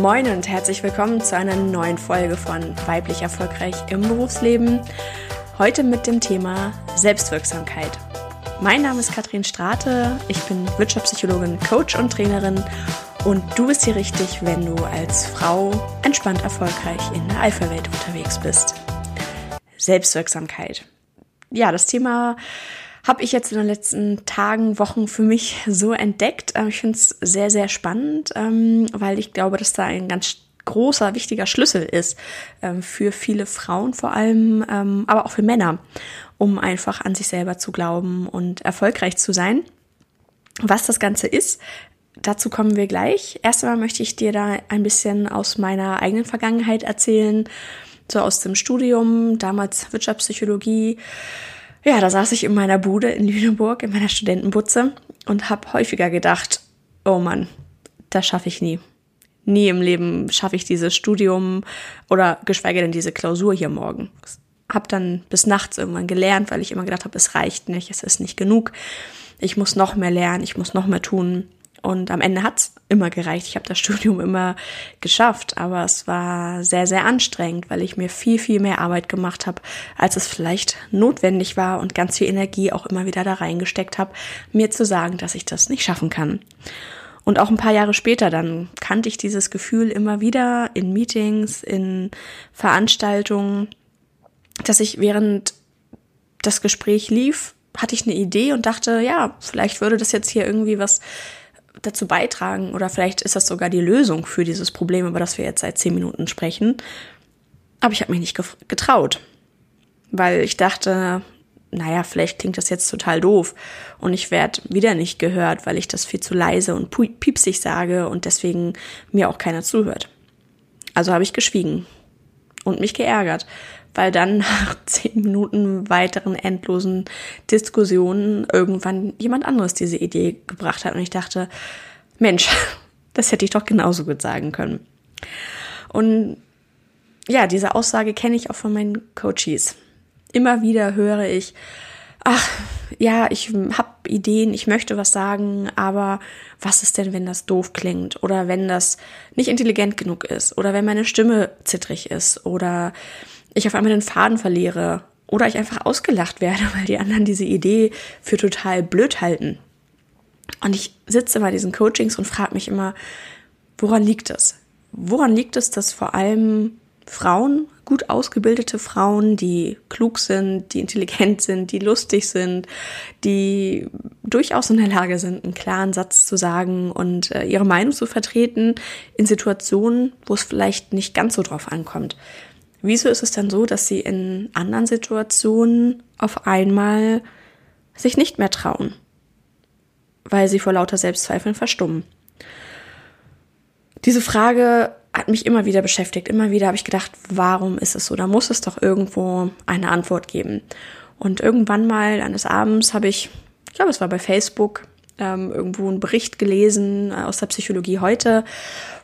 Moin und herzlich willkommen zu einer neuen Folge von Weiblich Erfolgreich im Berufsleben. Heute mit dem Thema Selbstwirksamkeit. Mein Name ist Katrin Strate, ich bin Wirtschaftspsychologin, Coach und Trainerin und du bist hier richtig, wenn du als Frau entspannt erfolgreich in der Alpha-Welt unterwegs bist. Selbstwirksamkeit. Ja, das Thema habe ich jetzt in den letzten Tagen, Wochen für mich so entdeckt. Ähm, ich finde es sehr, sehr spannend, ähm, weil ich glaube, dass da ein ganz großer, wichtiger Schlüssel ist ähm, für viele Frauen vor allem, aber auch für Männer, um einfach an sich selber zu glauben und erfolgreich zu sein. Was das Ganze ist, dazu kommen wir gleich. Erst einmal möchte ich dir da ein bisschen aus meiner eigenen Vergangenheit erzählen, so aus dem Studium, damals Wirtschaftspsychologie ja, da saß ich in meiner Bude in Lüneburg, in meiner Studentenbutze und habe häufiger gedacht, oh Mann, das schaffe ich nie. Nie im Leben schaffe ich dieses Studium oder geschweige denn diese Klausur hier morgen. Hab dann bis nachts irgendwann gelernt, weil ich immer gedacht habe, es reicht nicht, es ist nicht genug. Ich muss noch mehr lernen, ich muss noch mehr tun. Und am Ende hat's immer gereicht. Ich habe das Studium immer geschafft, aber es war sehr, sehr anstrengend, weil ich mir viel, viel mehr Arbeit gemacht habe, als es vielleicht notwendig war und ganz viel Energie auch immer wieder da reingesteckt habe, mir zu sagen, dass ich das nicht schaffen kann. Und auch ein paar Jahre später dann kannte ich dieses Gefühl immer wieder in Meetings, in Veranstaltungen, dass ich während das Gespräch lief, hatte ich eine Idee und dachte, ja, vielleicht würde das jetzt hier irgendwie was dazu beitragen oder vielleicht ist das sogar die Lösung für dieses Problem, über das wir jetzt seit zehn Minuten sprechen. Aber ich habe mich nicht getraut, weil ich dachte, naja, vielleicht klingt das jetzt total doof und ich werde wieder nicht gehört, weil ich das viel zu leise und piepsig sage und deswegen mir auch keiner zuhört. Also habe ich geschwiegen und mich geärgert, weil dann nach zehn Minuten weiteren endlosen Diskussionen irgendwann jemand anderes diese Idee gebracht hat und ich dachte, Mensch, das hätte ich doch genauso gut sagen können. Und ja, diese Aussage kenne ich auch von meinen Coaches. Immer wieder höre ich, ach, ja, ich habe Ideen, ich möchte was sagen, aber was ist denn, wenn das doof klingt oder wenn das nicht intelligent genug ist oder wenn meine Stimme zittrig ist oder ich auf einmal den Faden verliere oder ich einfach ausgelacht werde, weil die anderen diese Idee für total blöd halten. Und ich sitze bei diesen Coachings und frage mich immer, woran liegt es? Woran liegt es, dass vor allem Frauen, gut ausgebildete Frauen, die klug sind, die intelligent sind, die lustig sind, die durchaus in der Lage sind, einen klaren Satz zu sagen und äh, ihre Meinung zu vertreten in Situationen, wo es vielleicht nicht ganz so drauf ankommt. Wieso ist es dann so, dass sie in anderen Situationen auf einmal sich nicht mehr trauen, weil sie vor lauter Selbstzweifeln verstummen? Diese Frage hat mich immer wieder beschäftigt. Immer wieder habe ich gedacht, warum ist es so? Da muss es doch irgendwo eine Antwort geben. Und irgendwann mal eines Abends habe ich, ich glaube, es war bei Facebook, ähm, irgendwo einen Bericht gelesen äh, aus der Psychologie heute,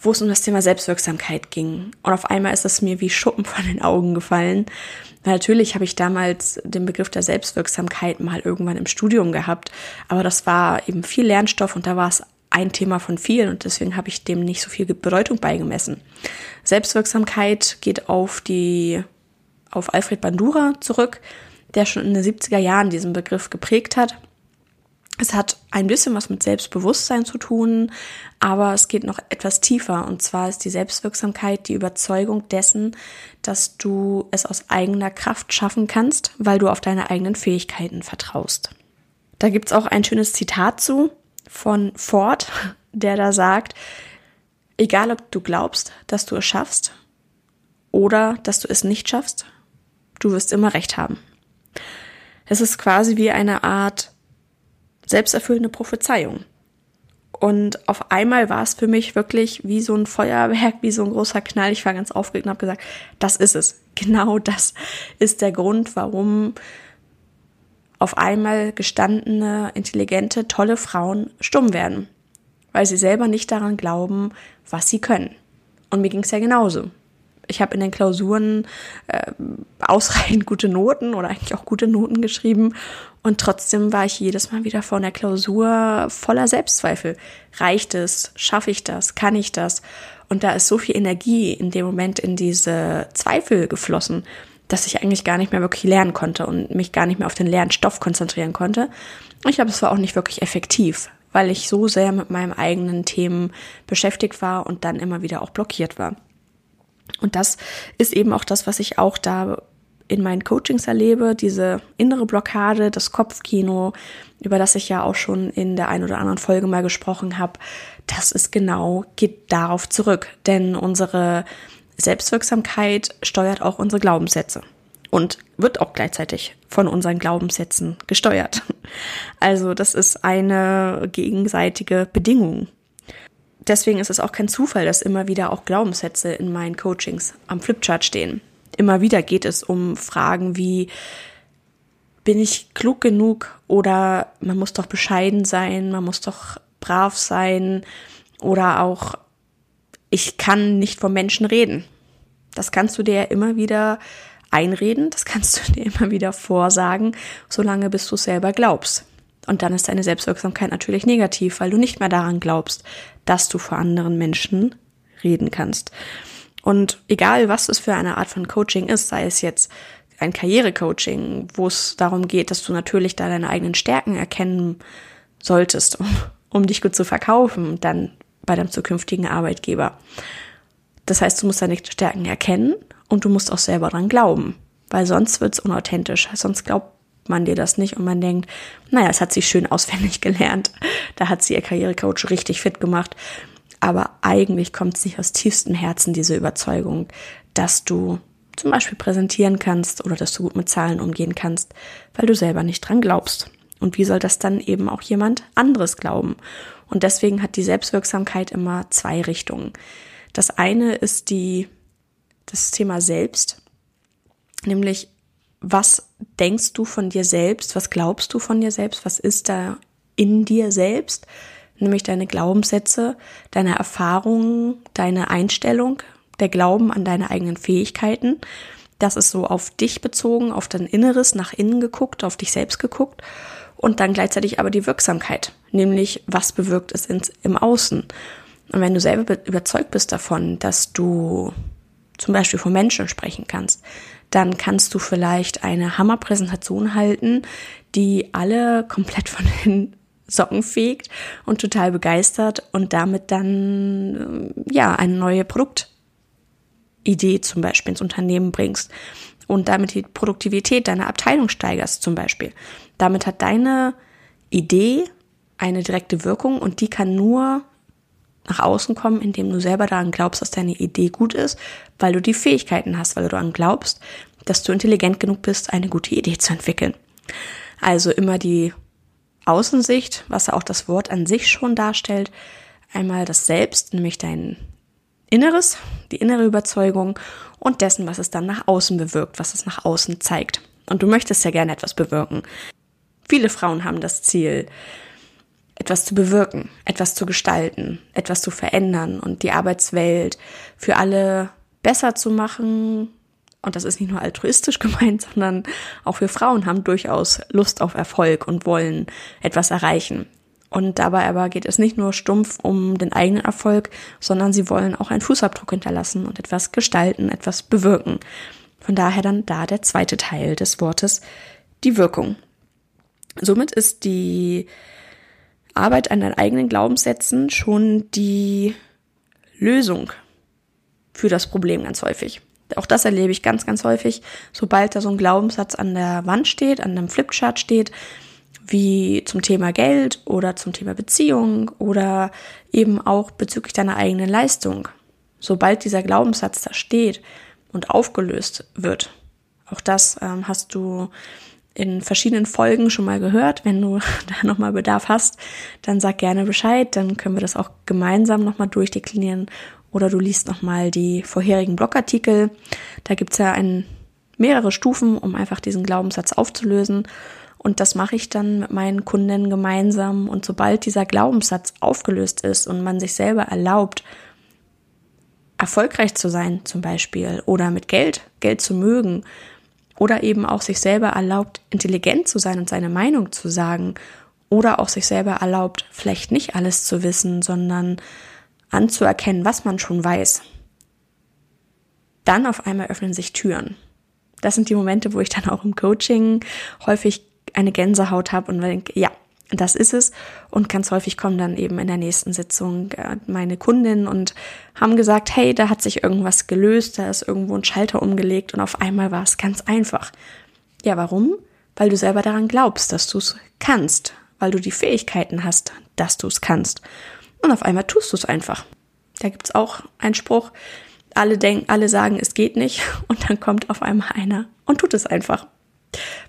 wo es um das Thema Selbstwirksamkeit ging. Und auf einmal ist es mir wie Schuppen von den Augen gefallen. Natürlich habe ich damals den Begriff der Selbstwirksamkeit mal irgendwann im Studium gehabt, aber das war eben viel Lernstoff und da war es ein Thema von vielen und deswegen habe ich dem nicht so viel Bedeutung beigemessen. Selbstwirksamkeit geht auf die, auf Alfred Bandura zurück, der schon in den 70er Jahren diesen Begriff geprägt hat es hat ein bisschen was mit Selbstbewusstsein zu tun, aber es geht noch etwas tiefer. Und zwar ist die Selbstwirksamkeit die Überzeugung dessen, dass du es aus eigener Kraft schaffen kannst, weil du auf deine eigenen Fähigkeiten vertraust. Da gibt's auch ein schönes Zitat zu von Ford, der da sagt, egal ob du glaubst, dass du es schaffst oder dass du es nicht schaffst, du wirst immer recht haben. Es ist quasi wie eine Art selbsterfüllende Prophezeiung. Und auf einmal war es für mich wirklich wie so ein Feuerwerk, wie so ein großer Knall. Ich war ganz aufgeregt und habe gesagt, das ist es. Genau das ist der Grund, warum auf einmal gestandene, intelligente, tolle Frauen stumm werden. Weil sie selber nicht daran glauben, was sie können. Und mir ging es ja genauso. Ich habe in den Klausuren äh, ausreichend gute Noten oder eigentlich auch gute Noten geschrieben und trotzdem war ich jedes Mal wieder vor einer Klausur voller Selbstzweifel. Reicht es? Schaffe ich das? Kann ich das? Und da ist so viel Energie in dem Moment in diese Zweifel geflossen, dass ich eigentlich gar nicht mehr wirklich lernen konnte und mich gar nicht mehr auf den leeren Stoff konzentrieren konnte. Ich glaube, es war auch nicht wirklich effektiv, weil ich so sehr mit meinen eigenen Themen beschäftigt war und dann immer wieder auch blockiert war. Und das ist eben auch das, was ich auch da in meinen Coachings erlebe, diese innere Blockade, das Kopfkino, über das ich ja auch schon in der ein oder anderen Folge mal gesprochen habe, das ist genau, geht darauf zurück. Denn unsere Selbstwirksamkeit steuert auch unsere Glaubenssätze und wird auch gleichzeitig von unseren Glaubenssätzen gesteuert. Also das ist eine gegenseitige Bedingung. Deswegen ist es auch kein Zufall, dass immer wieder auch Glaubenssätze in meinen Coachings am Flipchart stehen. Immer wieder geht es um Fragen wie, bin ich klug genug oder man muss doch bescheiden sein, man muss doch brav sein oder auch, ich kann nicht vom Menschen reden. Das kannst du dir ja immer wieder einreden, das kannst du dir immer wieder vorsagen, solange bis du selber glaubst. Und dann ist deine Selbstwirksamkeit natürlich negativ, weil du nicht mehr daran glaubst, dass du vor anderen Menschen reden kannst. Und egal, was es für eine Art von Coaching ist, sei es jetzt ein Karrierecoaching, wo es darum geht, dass du natürlich da deine eigenen Stärken erkennen solltest, um, um dich gut zu verkaufen, dann bei deinem zukünftigen Arbeitgeber. Das heißt, du musst deine Stärken erkennen und du musst auch selber dran glauben, weil sonst wird es unauthentisch. Sonst glaubt man dir das nicht und man denkt, naja, es hat sie schön auswendig gelernt. Da hat sie ihr Karrierecoach richtig fit gemacht aber eigentlich kommt es nicht aus tiefstem Herzen, diese Überzeugung, dass du zum Beispiel präsentieren kannst oder dass du gut mit Zahlen umgehen kannst, weil du selber nicht dran glaubst. Und wie soll das dann eben auch jemand anderes glauben? Und deswegen hat die Selbstwirksamkeit immer zwei Richtungen. Das eine ist die, das Thema selbst, nämlich was denkst du von dir selbst? Was glaubst du von dir selbst? Was ist da in dir selbst? nämlich deine Glaubenssätze, deine Erfahrungen, deine Einstellung, der Glauben an deine eigenen Fähigkeiten. Das ist so auf dich bezogen, auf dein Inneres, nach innen geguckt, auf dich selbst geguckt und dann gleichzeitig aber die Wirksamkeit, nämlich was bewirkt es ins, im Außen. Und wenn du selber überzeugt bist davon, dass du zum Beispiel von Menschen sprechen kannst, dann kannst du vielleicht eine Hammerpräsentation halten, die alle komplett von den Socken fegt und total begeistert und damit dann, äh, ja, eine neue Produktidee zum Beispiel ins Unternehmen bringst und damit die Produktivität deiner Abteilung steigerst zum Beispiel. Damit hat deine Idee eine direkte Wirkung und die kann nur nach außen kommen, indem du selber daran glaubst, dass deine Idee gut ist, weil du die Fähigkeiten hast, weil du daran glaubst, dass du intelligent genug bist, eine gute Idee zu entwickeln. Also immer die Außensicht, was auch das Wort an sich schon darstellt. Einmal das Selbst, nämlich dein Inneres, die innere Überzeugung und dessen, was es dann nach außen bewirkt, was es nach außen zeigt. Und du möchtest ja gerne etwas bewirken. Viele Frauen haben das Ziel, etwas zu bewirken, etwas zu gestalten, etwas zu verändern und die Arbeitswelt für alle besser zu machen, und das ist nicht nur altruistisch gemeint, sondern auch wir Frauen haben durchaus Lust auf Erfolg und wollen etwas erreichen. Und dabei aber geht es nicht nur stumpf um den eigenen Erfolg, sondern sie wollen auch einen Fußabdruck hinterlassen und etwas gestalten, etwas bewirken. Von daher dann da der zweite Teil des Wortes, die Wirkung. Somit ist die Arbeit an deinen eigenen Glaubenssätzen schon die Lösung für das Problem ganz häufig. Auch das erlebe ich ganz, ganz häufig. Sobald da so ein Glaubenssatz an der Wand steht, an einem Flipchart steht, wie zum Thema Geld oder zum Thema Beziehung oder eben auch bezüglich deiner eigenen Leistung. Sobald dieser Glaubenssatz da steht und aufgelöst wird, auch das ähm, hast du in verschiedenen Folgen schon mal gehört. Wenn du da nochmal Bedarf hast, dann sag gerne Bescheid. Dann können wir das auch gemeinsam nochmal durchdeklinieren oder du liest nochmal die vorherigen Blogartikel. Da gibt's ja ein, mehrere Stufen, um einfach diesen Glaubenssatz aufzulösen. Und das mache ich dann mit meinen Kunden gemeinsam. Und sobald dieser Glaubenssatz aufgelöst ist und man sich selber erlaubt, erfolgreich zu sein zum Beispiel oder mit Geld, Geld zu mögen oder eben auch sich selber erlaubt, intelligent zu sein und seine Meinung zu sagen oder auch sich selber erlaubt, vielleicht nicht alles zu wissen, sondern anzuerkennen, was man schon weiß. Dann auf einmal öffnen sich Türen. Das sind die Momente, wo ich dann auch im Coaching häufig eine Gänsehaut habe und denke, ja, das ist es. Und ganz häufig kommen dann eben in der nächsten Sitzung äh, meine Kundinnen und haben gesagt, hey, da hat sich irgendwas gelöst, da ist irgendwo ein Schalter umgelegt und auf einmal war es ganz einfach. Ja, warum? Weil du selber daran glaubst, dass du es kannst, weil du die Fähigkeiten hast, dass du es kannst. Und auf einmal tust du es einfach. Da gibt's auch einen Spruch, alle denken, alle sagen, es geht nicht, und dann kommt auf einmal einer und tut es einfach.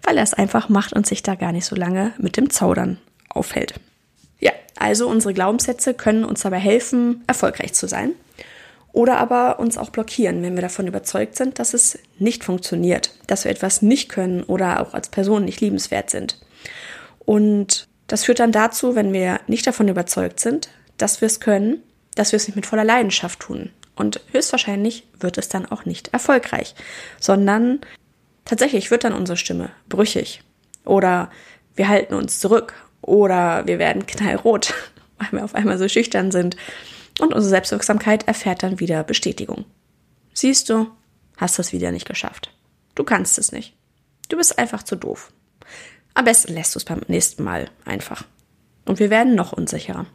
Weil er es einfach macht und sich da gar nicht so lange mit dem Zaudern aufhält. Ja, also unsere Glaubenssätze können uns dabei helfen, erfolgreich zu sein. Oder aber uns auch blockieren, wenn wir davon überzeugt sind, dass es nicht funktioniert, dass wir etwas nicht können oder auch als Person nicht liebenswert sind. Und das führt dann dazu, wenn wir nicht davon überzeugt sind, dass wir es können, dass wir es nicht mit voller Leidenschaft tun. Und höchstwahrscheinlich wird es dann auch nicht erfolgreich, sondern tatsächlich wird dann unsere Stimme brüchig. Oder wir halten uns zurück oder wir werden knallrot, weil wir auf einmal so schüchtern sind. Und unsere Selbstwirksamkeit erfährt dann wieder Bestätigung. Siehst du, hast es wieder nicht geschafft. Du kannst es nicht. Du bist einfach zu doof. Am besten lässt du es beim nächsten Mal einfach. Und wir werden noch unsicherer.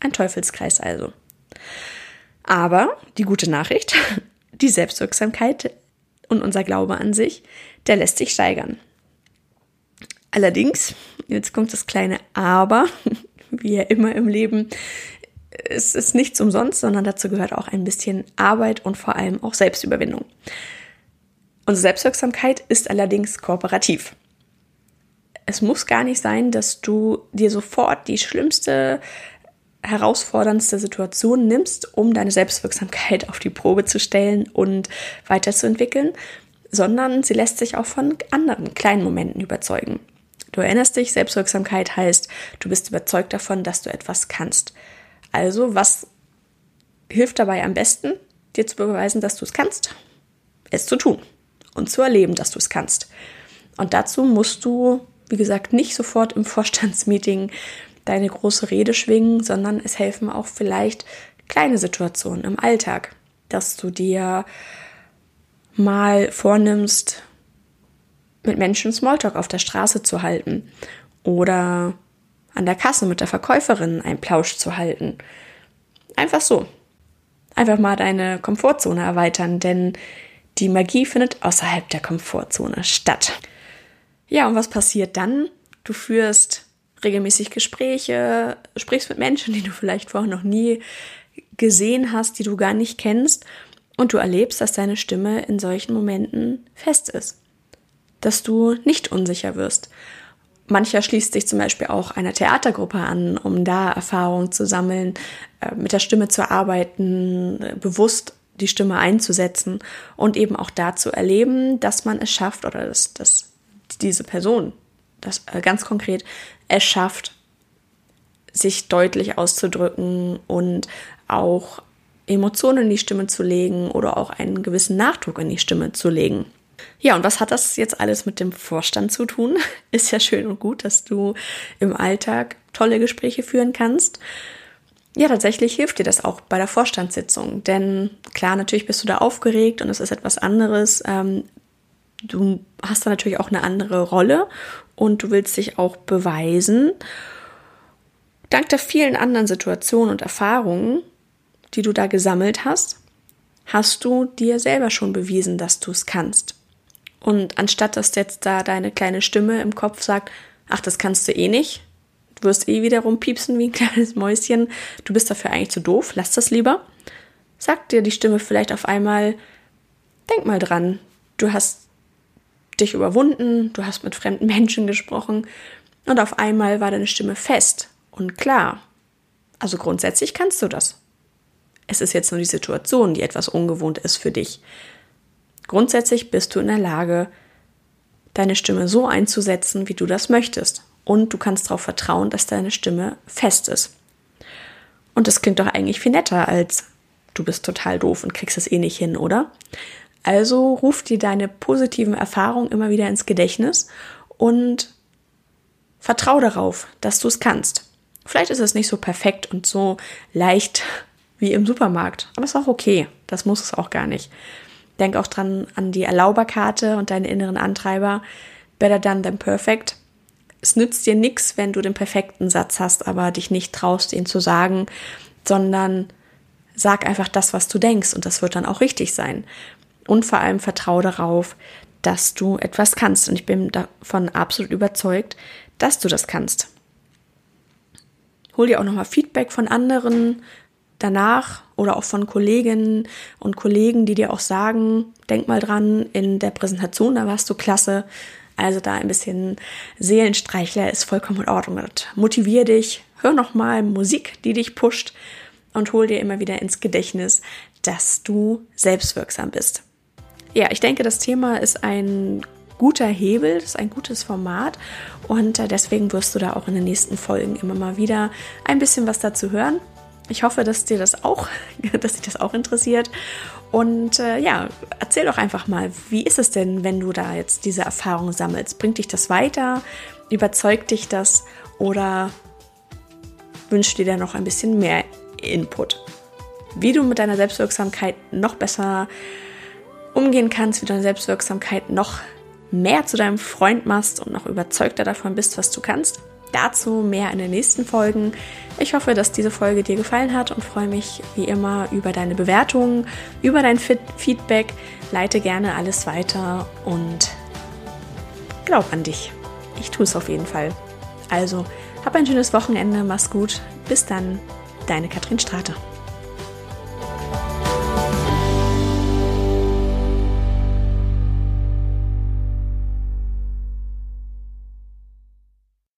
Ein Teufelskreis also. Aber die gute Nachricht, die Selbstwirksamkeit und unser Glaube an sich, der lässt sich steigern. Allerdings, jetzt kommt das kleine Aber, wie ja immer im Leben, es ist nichts umsonst, sondern dazu gehört auch ein bisschen Arbeit und vor allem auch Selbstüberwindung. Unsere Selbstwirksamkeit ist allerdings kooperativ. Es muss gar nicht sein, dass du dir sofort die schlimmste, herausforderndste Situation nimmst, um deine Selbstwirksamkeit auf die Probe zu stellen und weiterzuentwickeln, sondern sie lässt sich auch von anderen kleinen Momenten überzeugen. Du erinnerst dich, Selbstwirksamkeit heißt, du bist überzeugt davon, dass du etwas kannst. Also, was hilft dabei am besten, dir zu beweisen, dass du es kannst? Es zu tun und zu erleben, dass du es kannst. Und dazu musst du, wie gesagt, nicht sofort im Vorstandsmeeting deine große Rede schwingen, sondern es helfen auch vielleicht kleine Situationen im Alltag, dass du dir mal vornimmst, mit Menschen Smalltalk auf der Straße zu halten oder an der Kasse mit der Verkäuferin einen Plausch zu halten. Einfach so. Einfach mal deine Komfortzone erweitern, denn die Magie findet außerhalb der Komfortzone statt. Ja, und was passiert dann? Du führst regelmäßig Gespräche, sprichst mit Menschen, die du vielleicht vorher noch nie gesehen hast, die du gar nicht kennst, und du erlebst, dass deine Stimme in solchen Momenten fest ist dass du nicht unsicher wirst. Mancher schließt sich zum Beispiel auch einer Theatergruppe an, um da Erfahrungen zu sammeln, äh, mit der Stimme zu arbeiten, bewusst die Stimme einzusetzen und eben auch da zu erleben, dass man es schafft oder dass, dass diese Person das äh, ganz konkret es schafft, sich deutlich auszudrücken und auch Emotionen in die Stimme zu legen oder auch einen gewissen Nachdruck in die Stimme zu legen. Ja, und was hat das jetzt alles mit dem Vorstand zu tun? Ist ja schön und gut, dass du im Alltag tolle Gespräche führen kannst. Ja, tatsächlich hilft dir das auch bei der Vorstandssitzung. Denn klar, natürlich bist du da aufgeregt und es ist etwas anderes. Ähm, du hast da natürlich auch eine andere Rolle und du willst dich auch beweisen. Dank der vielen anderen Situationen und Erfahrungen, die du da gesammelt hast, hast du dir selber schon bewiesen, dass du es kannst. Und anstatt dass jetzt da deine kleine Stimme im Kopf sagt, ach, das kannst du eh nicht, du wirst eh wieder rumpiepsen wie ein kleines Mäuschen, du bist dafür eigentlich zu doof, lass das lieber, sagt dir die Stimme vielleicht auf einmal, denk mal dran, du hast dich überwunden, du hast mit fremden Menschen gesprochen und auf einmal war deine Stimme fest und klar. Also grundsätzlich kannst du das. Es ist jetzt nur die Situation, die etwas ungewohnt ist für dich. Grundsätzlich bist du in der Lage, deine Stimme so einzusetzen, wie du das möchtest. Und du kannst darauf vertrauen, dass deine Stimme fest ist. Und das klingt doch eigentlich viel netter als du bist total doof und kriegst es eh nicht hin, oder? Also ruf dir deine positiven Erfahrungen immer wieder ins Gedächtnis und vertrau darauf, dass du es kannst. Vielleicht ist es nicht so perfekt und so leicht wie im Supermarkt, aber es ist auch okay. Das muss es auch gar nicht. Denk auch dran an die Erlauberkarte und deine inneren Antreiber. Better done than perfect. Es nützt dir nichts, wenn du den perfekten Satz hast, aber dich nicht traust, ihn zu sagen, sondern sag einfach das, was du denkst und das wird dann auch richtig sein. Und vor allem vertraue darauf, dass du etwas kannst. Und ich bin davon absolut überzeugt, dass du das kannst. Hol dir auch nochmal Feedback von anderen danach oder auch von Kolleginnen und Kollegen, die dir auch sagen, denk mal dran, in der Präsentation, da warst du klasse, also da ein bisschen Seelenstreichler ist vollkommen in Ordnung. Motivier dich, hör nochmal Musik, die dich pusht und hol dir immer wieder ins Gedächtnis, dass du selbstwirksam bist. Ja, ich denke, das Thema ist ein guter Hebel, das ist ein gutes Format und äh, deswegen wirst du da auch in den nächsten Folgen immer mal wieder ein bisschen was dazu hören. Ich hoffe, dass dir das auch, dass dich das auch interessiert und äh, ja, erzähl doch einfach mal, wie ist es denn, wenn du da jetzt diese Erfahrung sammelst? Bringt dich das weiter? Überzeugt dich das? Oder wünschst du dir noch ein bisschen mehr Input? Wie du mit deiner Selbstwirksamkeit noch besser umgehen kannst, wie du deine Selbstwirksamkeit noch mehr zu deinem Freund machst und noch überzeugter davon bist, was du kannst. Dazu mehr in den nächsten Folgen. Ich hoffe, dass diese Folge dir gefallen hat und freue mich wie immer über deine Bewertungen, über dein Feedback. Leite gerne alles weiter und glaub an dich. Ich tue es auf jeden Fall. Also, hab ein schönes Wochenende, mach's gut. Bis dann, deine Katrin Strate.